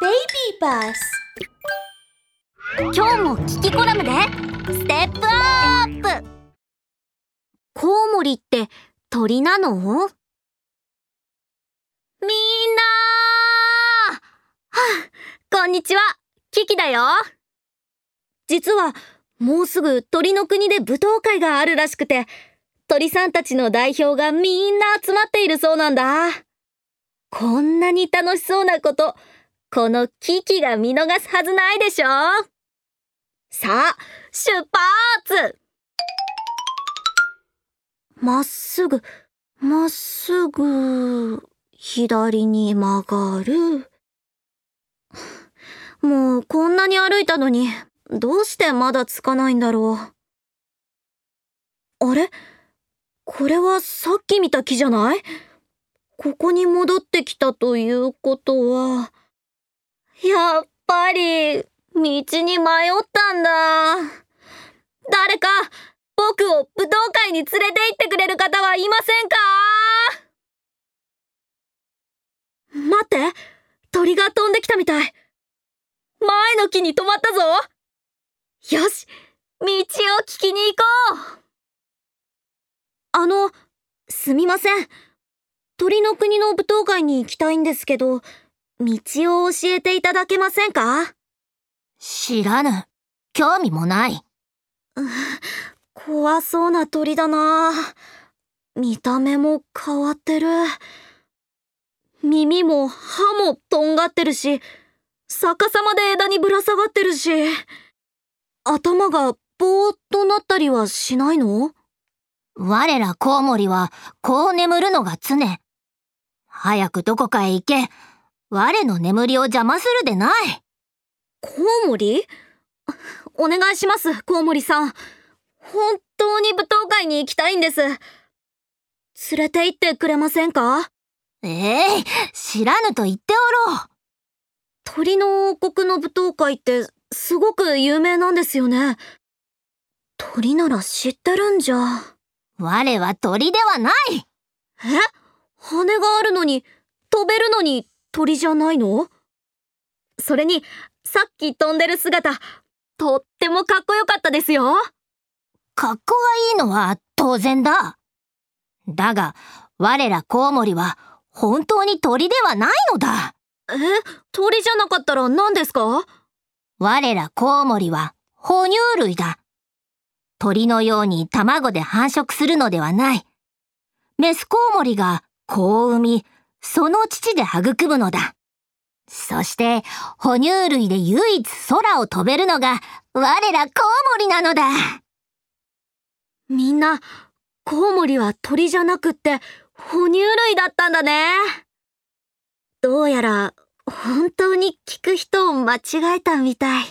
Baby Bus 今日も聞きコラムで。ステップアップコウモリって鳥なの？みんな。はあ、こんにちは。キキだよ。実はもうすぐ鳥の国で舞踏会があるらしくて鳥さんたちの代表がみんな集まっているそうなんだ。こんなに楽しそうなことこのキキが見逃すはずないでしょ？さあ、出発まっすぐ、まっすぐ、左に曲がる。もうこんなに歩いたのに、どうしてまだつかないんだろう？あれ？これはさっき見た木じゃない？ここに戻ってきたということは、やっぱり、道に迷ったんだ。誰か、僕を武道会に連れて行ってくれる方はいませんか？待って、鳥が飛んできたみたい。前の木に止まったぞ。よし、道を聞きに行こう。あの、すみません。鳥の国の舞踏会に行きたいんですけど、道を教えていただけませんか？知らぬ。興味もない。怖そうな鳥だな。見た目も変わってる。耳も歯もとんがってるし、逆さまで枝にぶら下がってるし、頭がぼーっとなったりはしないの？我らコウモリはこう眠るのが常。早くどこかへ行け。我の眠りを邪魔するでない。コウモリ？お願いします、コウモリさん。本当に舞踏会に行きたいんです。連れて行ってくれませんか？ええ知らぬと言っておろう。鳥の王国の舞踏会ってすごく有名なんですよね。鳥なら知ってるんじゃ。我は鳥ではない。え？羽があるのに、飛べるのに鳥じゃないの？それに、さっき飛んでる姿、とってもかっこよかったですよ。格好がいいのは当然だ。だが、我らコウモリは本当に鳥ではないのだ。え？鳥じゃなかったら何ですか？我らコウモリは哺乳類だ。鳥のように卵で繁殖するのではない。メスコウモリが子を産み、その乳で育むのだ。そして、哺乳類で唯一空を飛べるのが、我らコウモリなのだ。みんな、コウモリは鳥じゃなくって、哺乳類だったんだね。どうやら、本当に聞く人を間違えたみたい。